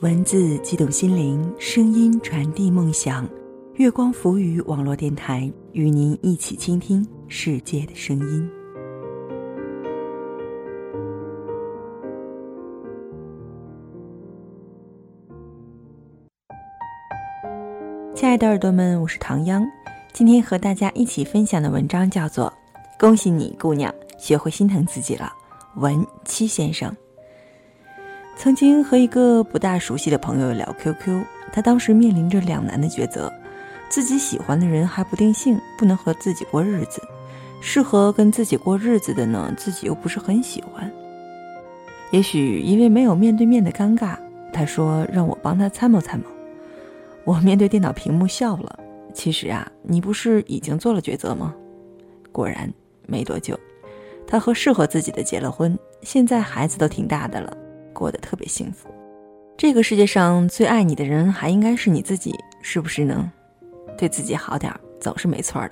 文字激动心灵，声音传递梦想。月光浮语网络电台与您一起倾听世界的声音。亲爱的耳朵们，我是唐央。今天和大家一起分享的文章叫做《恭喜你，姑娘，学会心疼自己了》。文七先生曾经和一个不大熟悉的朋友聊 QQ，他当时面临着两难的抉择：自己喜欢的人还不定性，不能和自己过日子；适合跟自己过日子的呢，自己又不是很喜欢。也许因为没有面对面的尴尬，他说让我帮他参谋参谋。我面对电脑屏幕笑了。其实啊，你不是已经做了抉择吗？果然，没多久。他和适合自己的结了婚，现在孩子都挺大的了，过得特别幸福。这个世界上最爱你的人还应该是你自己，是不是呢？对自己好点儿总是没错的。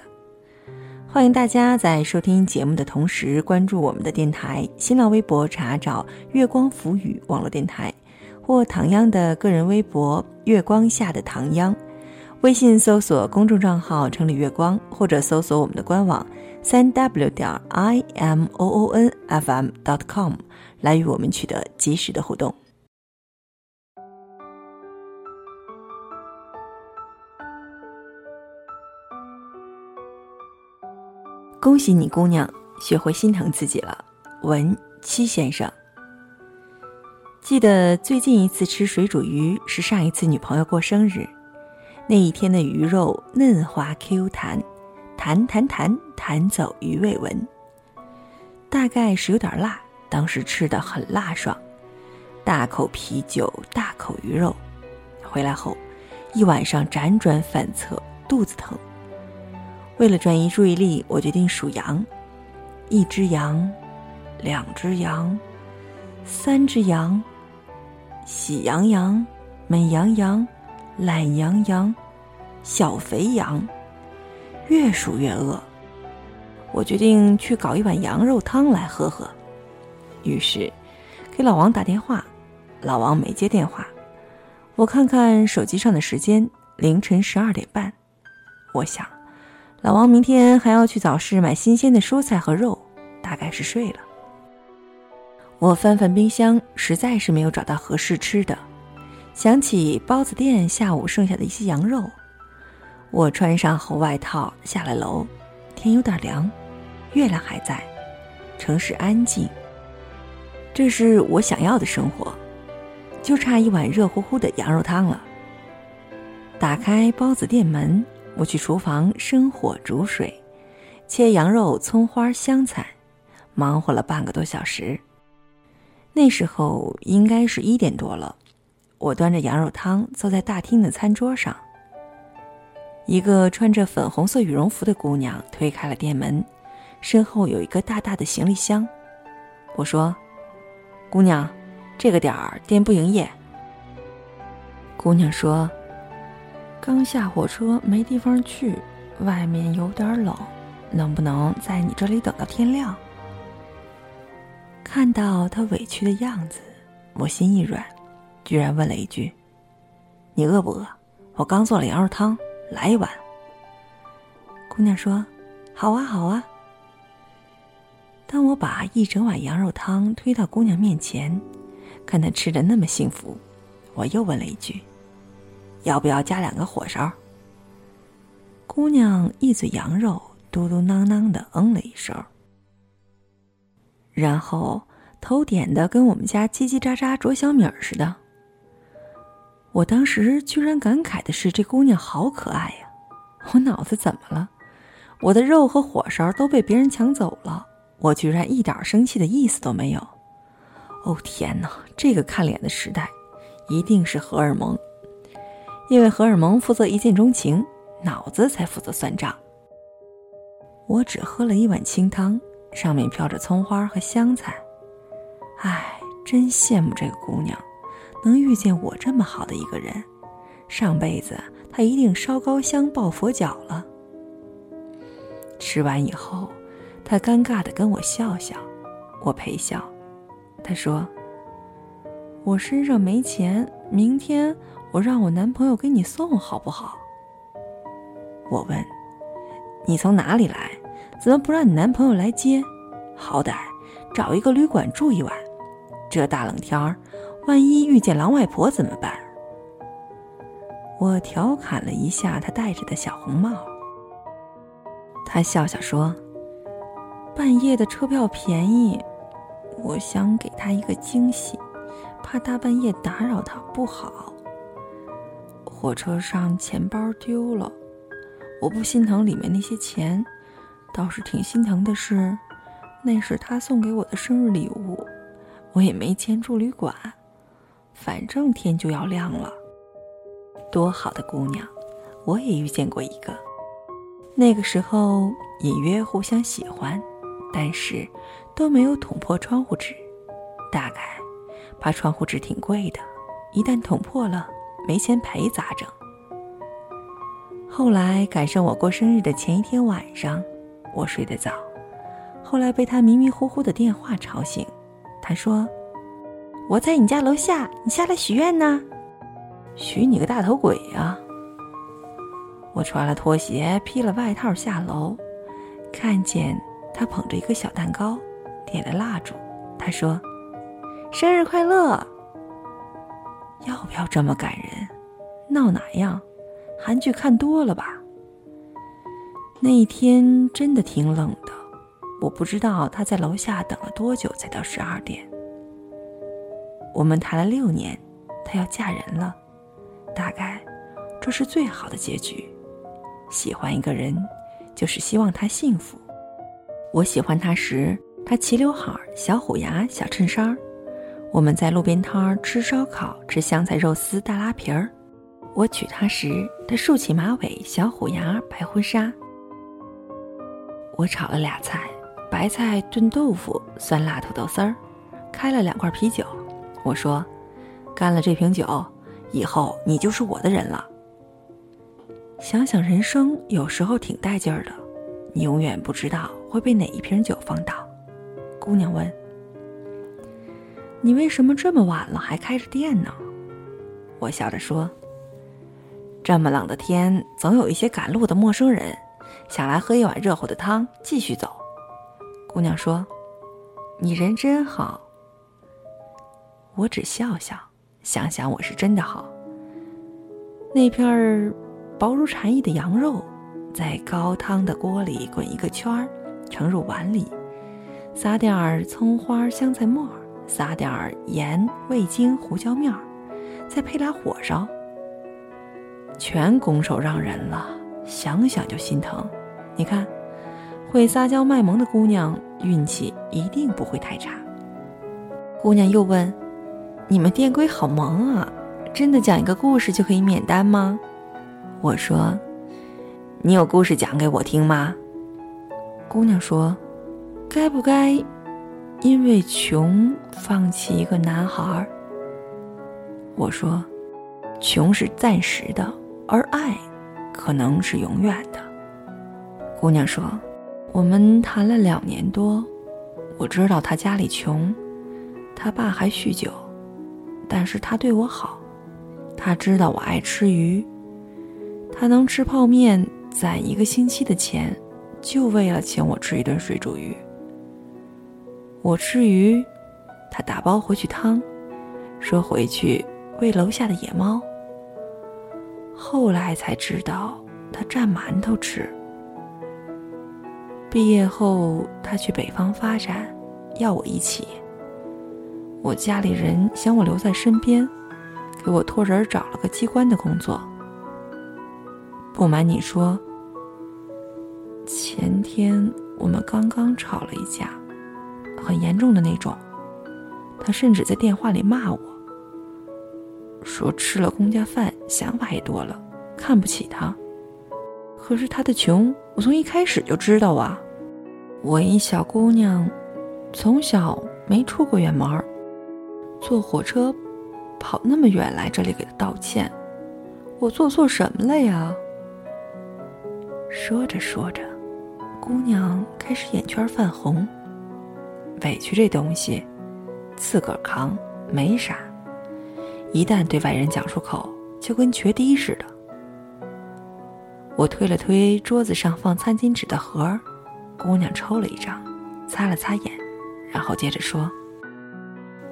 欢迎大家在收听节目的同时关注我们的电台，新浪微博查找“月光浮语”网络电台，或唐央的个人微博“月光下的唐央”，微信搜索公众账号“城里月光”，或者搜索我们的官网。三 w 点 i m o o n f m dot com 来与我们取得及时的互动。恭喜你，姑娘，学会心疼自己了。文七先生，记得最近一次吃水煮鱼是上一次女朋友过生日，那一天的鱼肉嫩滑 Q 弹。弹弹弹弹走鱼尾纹，大概是有点辣，当时吃的很辣爽，大口啤酒，大口鱼肉，回来后一晚上辗转反侧，肚子疼。为了转移注意力，我决定数羊：一只羊，两只羊，三只羊，喜羊羊，美羊羊，懒羊羊，小肥羊。越数越饿，我决定去搞一碗羊肉汤来喝喝。于是，给老王打电话，老王没接电话。我看看手机上的时间，凌晨十二点半。我想，老王明天还要去早市买新鲜的蔬菜和肉，大概是睡了。我翻翻冰箱，实在是没有找到合适吃的，想起包子店下午剩下的一些羊肉。我穿上厚外套下了楼，天有点凉，月亮还在，城市安静。这是我想要的生活，就差一碗热乎乎的羊肉汤了。打开包子店门，我去厨房生火煮水，切羊肉、葱花、香菜，忙活了半个多小时。那时候应该是一点多了，我端着羊肉汤坐在大厅的餐桌上。一个穿着粉红色羽绒服的姑娘推开了店门，身后有一个大大的行李箱。我说：“姑娘，这个点儿店不营业。”姑娘说：“刚下火车，没地方去，外面有点冷，能不能在你这里等到天亮？”看到她委屈的样子，我心一软，居然问了一句：“你饿不饿？我刚做了羊肉汤。”来一碗。姑娘说：“好啊，好啊。”当我把一整碗羊肉汤推到姑娘面前，看她吃的那么幸福，我又问了一句：“要不要加两个火烧？”姑娘一嘴羊肉，嘟嘟囔囔的嗯了一声，然后头点的跟我们家叽叽喳喳啄小米儿似的。我当时居然感慨的是：“这姑娘好可爱呀！”我脑子怎么了？我的肉和火烧都被别人抢走了，我居然一点生气的意思都没有。哦天哪！这个看脸的时代，一定是荷尔蒙，因为荷尔蒙负责一见钟情，脑子才负责算账。我只喝了一碗清汤，上面飘着葱花和香菜。唉，真羡慕这个姑娘。能遇见我这么好的一个人，上辈子她一定烧高香抱佛脚了。吃完以后，他尴尬的跟我笑笑，我陪笑。他说：“我身上没钱，明天我让我男朋友给你送好不好？我问：“你从哪里来？怎么不让你男朋友来接？好歹找一个旅馆住一晚。这大冷天儿，万一遇见狼外婆怎么办？”我调侃了一下他戴着的小红帽。他笑笑说：“半夜的车票便宜，我想给他一个惊喜，怕大半夜打扰他不好。火车上钱包丢了。”我不心疼里面那些钱，倒是挺心疼的是，那是他送给我的生日礼物，我也没钱住旅馆，反正天就要亮了。多好的姑娘，我也遇见过一个，那个时候隐约互相喜欢，但是都没有捅破窗户纸，大概怕窗户纸挺贵的，一旦捅破了，没钱赔咋整？后来赶上我过生日的前一天晚上，我睡得早，后来被他迷迷糊糊的电话吵醒。他说：“我在你家楼下，你下来许愿呢。”许你个大头鬼呀！我穿了拖鞋，披了外套下楼，看见他捧着一个小蛋糕，点了蜡烛。他说：“生日快乐！”要不要这么感人？闹哪样？韩剧看多了吧？那一天真的挺冷的，我不知道他在楼下等了多久才到十二点。我们谈了六年，他要嫁人了，大概这是最好的结局。喜欢一个人，就是希望他幸福。我喜欢他时，他齐刘海、小虎牙、小衬衫儿我们在路边摊吃烧烤，吃香菜肉丝、大拉皮儿。我娶她时，她竖起马尾，小虎牙，白婚纱。我炒了俩菜，白菜炖豆腐，酸辣土豆丝儿，开了两罐啤酒。我说：“干了这瓶酒，以后你就是我的人了。”想想人生有时候挺带劲儿的，你永远不知道会被哪一瓶酒放倒。姑娘问：“你为什么这么晚了还开着店呢？”我笑着说。这么冷的天，总有一些赶路的陌生人，想来喝一碗热乎的汤，继续走。姑娘说：“你人真好。”我只笑笑，想想我是真的好。那片儿薄如蝉翼的羊肉，在高汤的锅里滚一个圈儿，盛入碗里，撒点儿葱花、香菜末，撒点儿盐、味精、胡椒面儿，再配俩火烧。全拱手让人了，想想就心疼。你看，会撒娇卖萌的姑娘运气一定不会太差。姑娘又问：“你们店规好萌啊，真的讲一个故事就可以免单吗？”我说：“你有故事讲给我听吗？”姑娘说：“该不该因为穷放弃一个男孩？”我说：“穷是暂时的。”而爱，可能是永远的。姑娘说：“我们谈了两年多，我知道他家里穷，他爸还酗酒，但是他对我好。他知道我爱吃鱼，他能吃泡面攒一个星期的钱，就为了请我吃一顿水煮鱼。我吃鱼，他打包回去汤，说回去喂楼下的野猫。”后来才知道，他蘸馒头吃。毕业后，他去北方发展，要我一起。我家里人想我留在身边，给我托人找了个机关的工作。不瞒你说，前天我们刚刚吵了一架，很严重的那种。他甚至在电话里骂我。说吃了公家饭，想法也多了，看不起他。可是他的穷，我从一开始就知道啊。我一小姑娘，从小没出过远门，坐火车跑那么远来这里给他道歉，我做错什么了呀？说着说着，姑娘开始眼圈泛红。委屈这东西，自个儿扛，没啥。一旦对外人讲出口，就跟决堤似的。我推了推桌子上放餐巾纸的盒儿，姑娘抽了一张，擦了擦眼，然后接着说：“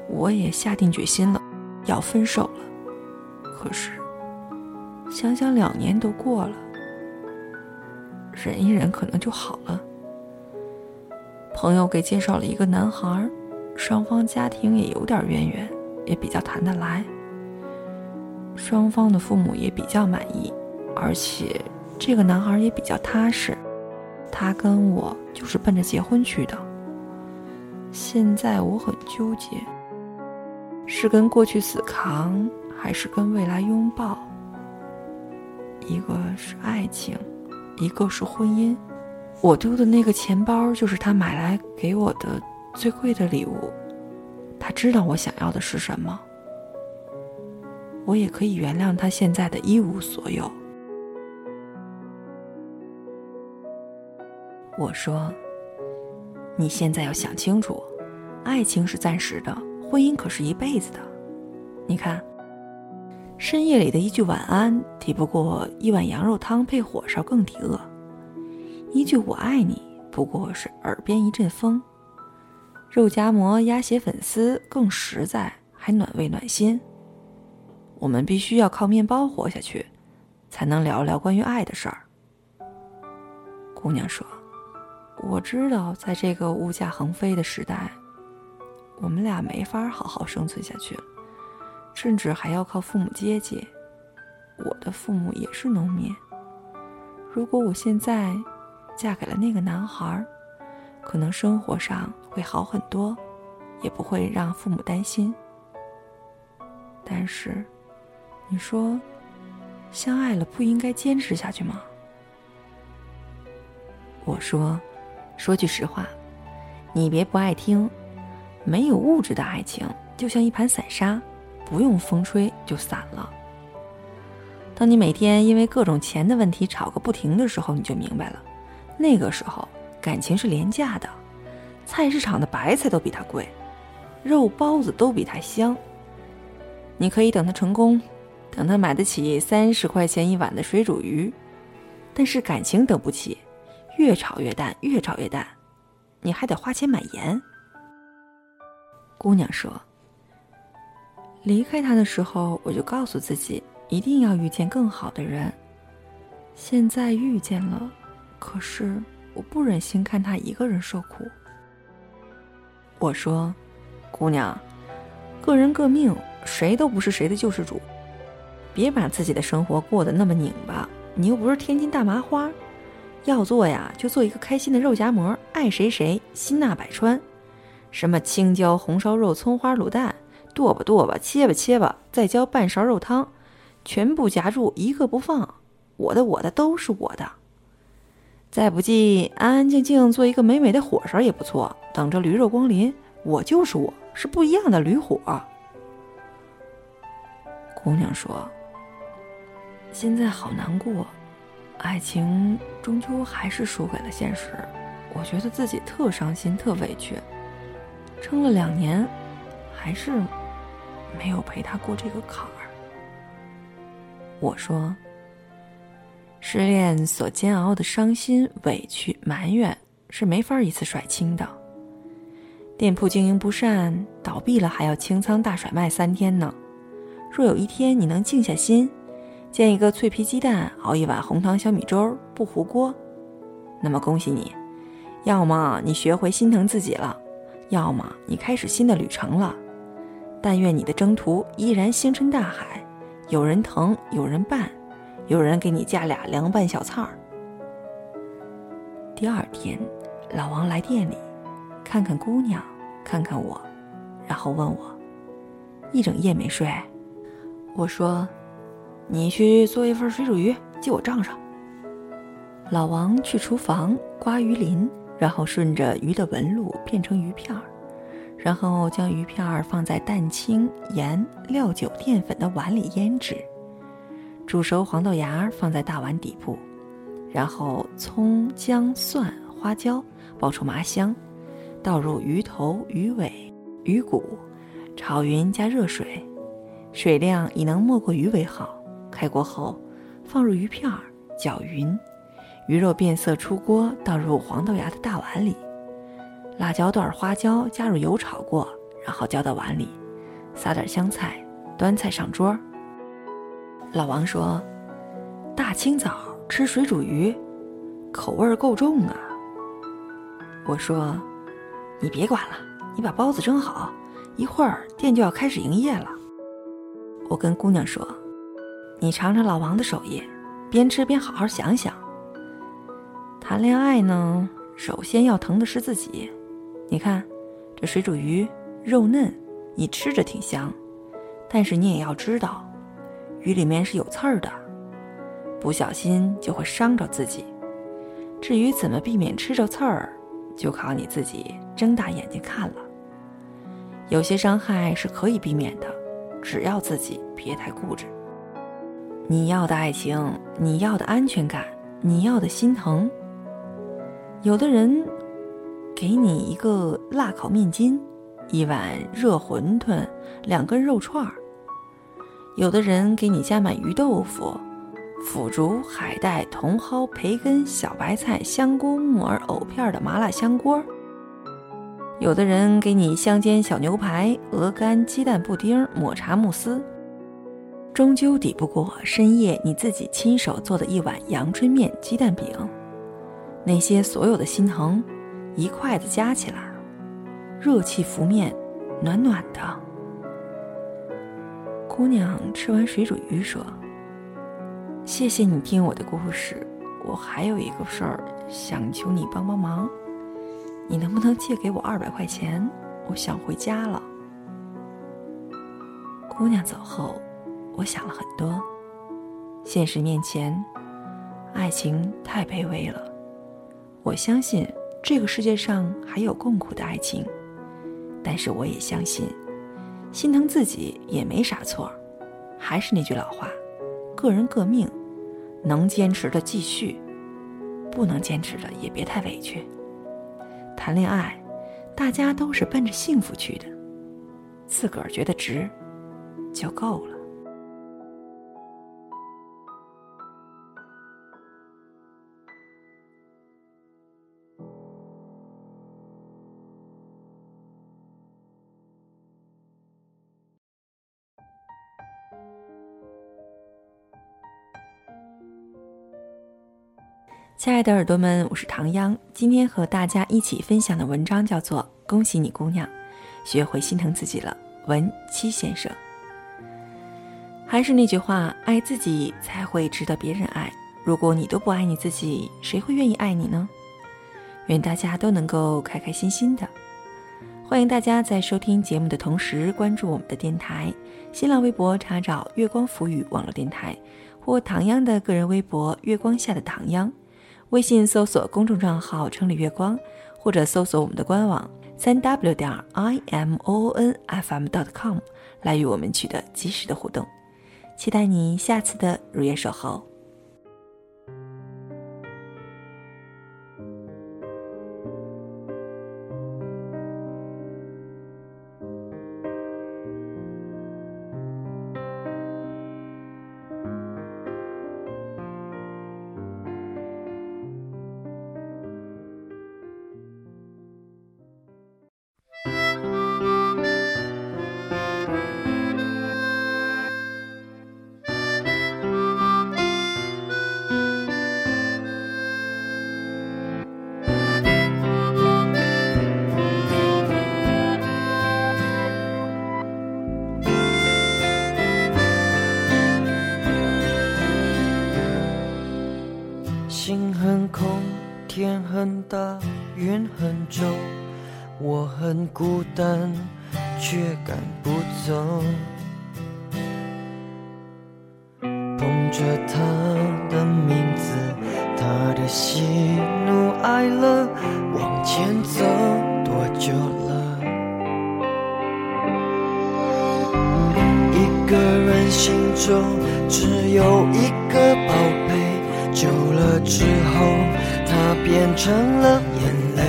我也下定决心了，要分手了。可是，想想两年都过了，忍一忍可能就好了。朋友给介绍了一个男孩，双方家庭也有点渊源，也比较谈得来。双方的父母也比较满意，而且……”这个男孩也比较踏实，他跟我就是奔着结婚去的。现在我很纠结，是跟过去死扛，还是跟未来拥抱？一个是爱情，一个是婚姻。我丢的那个钱包就是他买来给我的最贵的礼物。他知道我想要的是什么，我也可以原谅他现在的一无所有。我说：“你现在要想清楚，爱情是暂时的，婚姻可是一辈子的。你看，深夜里的一句晚安，抵不过一碗羊肉汤配火烧更抵饿；一句我爱你，不过是耳边一阵风；肉夹馍、鸭血粉丝更实在，还暖胃暖心。我们必须要靠面包活下去，才能聊聊关于爱的事儿。”姑娘说。我知道，在这个物价横飞的时代，我们俩没法好好生存下去了，甚至还要靠父母接济。我的父母也是农民。如果我现在嫁给了那个男孩，可能生活上会好很多，也不会让父母担心。但是，你说，相爱了不应该坚持下去吗？我说。说句实话，你别不爱听。没有物质的爱情，就像一盘散沙，不用风吹就散了。当你每天因为各种钱的问题吵个不停的时候，你就明白了，那个时候感情是廉价的，菜市场的白菜都比它贵，肉包子都比它香。你可以等他成功，等他买得起三十块钱一碗的水煮鱼，但是感情等不起。越炒越淡，越炒越淡，你还得花钱买盐。姑娘说：“离开他的时候，我就告诉自己一定要遇见更好的人。现在遇见了，可是我不忍心看他一个人受苦。”我说：“姑娘，各人各命，谁都不是谁的救世主，别把自己的生活过得那么拧巴。你又不是天津大麻花。”要做呀，就做一个开心的肉夹馍，爱谁谁，心纳百川。什么青椒红烧肉、葱花卤蛋，剁吧剁吧，切吧切吧，再浇半勺肉汤，全部夹住，一个不放。我的我的都是我的。再不济，安安静静做一个美美的火烧也不错，等着驴肉光临。我就是我，是不一样的驴火。姑娘说：“现在好难过。”爱情终究还是输给了现实，我觉得自己特伤心、特委屈，撑了两年，还是没有陪他过这个坎儿。我说，失恋所煎熬的伤心、委屈、埋怨是没法一次甩清的。店铺经营不善，倒闭了还要清仓大甩卖三天呢。若有一天你能静下心。煎一个脆皮鸡蛋，熬一碗红糖小米粥，不糊锅，那么恭喜你，要么你学会心疼自己了，要么你开始新的旅程了。但愿你的征途依然星辰大海，有人疼，有人伴，有人给你加俩凉拌小菜儿。第二天，老王来店里，看看姑娘，看看我，然后问我，一整夜没睡。我说。你去做一份水煮鱼，记我账上。老王去厨房刮鱼鳞，然后顺着鱼的纹路片成鱼片儿，然后将鱼片儿放在蛋清、盐、料酒、淀粉的碗里腌制。煮熟黄豆芽放在大碗底部，然后葱、姜、蒜、花椒爆出麻香，倒入鱼头、鱼尾、鱼骨，炒匀加热水。水量以能没过鱼为好。开锅后，放入鱼片儿，搅匀，鱼肉变色出锅，倒入黄豆芽的大碗里。辣椒段、花椒加入油炒过，然后浇到碗里，撒点香菜，端菜上桌。老王说：“大清早吃水煮鱼，口味够重啊。”我说：“你别管了，你把包子蒸好，一会儿店就要开始营业了。”我跟姑娘说：“你尝尝老王的手艺，边吃边好好想想。谈恋爱呢，首先要疼的是自己。”你看，这水煮鱼肉嫩，你吃着挺香，但是你也要知道，鱼里面是有刺儿的，不小心就会伤着自己。至于怎么避免吃着刺儿，就靠你自己睁大眼睛看了。有些伤害是可以避免的，只要自己别太固执。你要的爱情，你要的安全感，你要的心疼，有的人。给你一个辣烤面筋，一碗热馄饨，两根肉串儿。有的人给你加满鱼豆腐、腐竹、海带、茼蒿、培根、小白菜、香菇、木耳、藕片的麻辣香锅。有的人给你香煎小牛排、鹅肝、鸡蛋布丁、抹茶慕斯。终究抵不过深夜你自己亲手做的一碗阳春面、鸡蛋饼。那些所有的心疼。一筷子夹起来，热气拂面，暖暖的。姑娘吃完水煮鱼说：“谢谢你听我的故事，我还有一个事儿想求你帮帮忙，你能不能借给我二百块钱？我想回家了。”姑娘走后，我想了很多。现实面前，爱情太卑微了。我相信。这个世界上还有共苦的爱情，但是我也相信，心疼自己也没啥错。还是那句老话，个人各命，能坚持的继续，不能坚持的也别太委屈。谈恋爱，大家都是奔着幸福去的，自个儿觉得值，就够了。亲爱的耳朵们，我是唐央。今天和大家一起分享的文章叫做《恭喜你，姑娘，学会心疼自己了》。文七先生。还是那句话，爱自己才会值得别人爱。如果你都不爱你自己，谁会愿意爱你呢？愿大家都能够开开心心的。欢迎大家在收听节目的同时关注我们的电台，新浪微博查找“月光浮语网络电台”或唐央的个人微博“月光下的唐央”。微信搜索公众账号“城里月光”，或者搜索我们的官网三 w 点 i m o o n f m dot com 来与我们取得及时的互动。期待你下次的如约守候。但，却赶不走。捧着他的名字，他的喜怒哀乐，往前走多久了？一个人心中只有一个宝贝，久了之后。它变成了眼泪，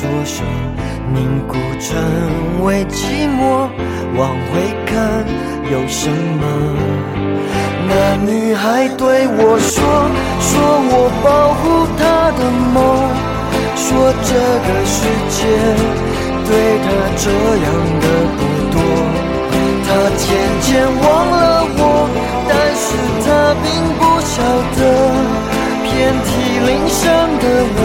左手，凝固成为寂寞。往回看，有什么？那女孩对我说：“说我保护她的梦，说这个世界对她这样的不多。”她渐渐忘了我，但是她并不晓得。遍体鳞伤的我，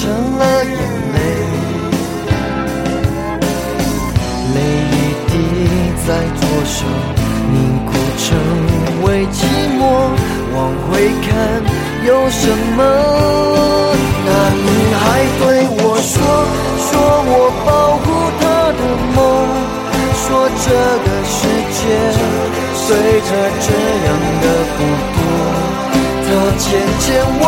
成了眼泪。泪一滴在左手，凝固成为寂寞。往回看，有什么？那女孩对我说：“说我保护她的梦，说这个世界。”对着这样的不多，她渐渐忘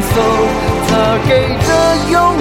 走，他给的永远。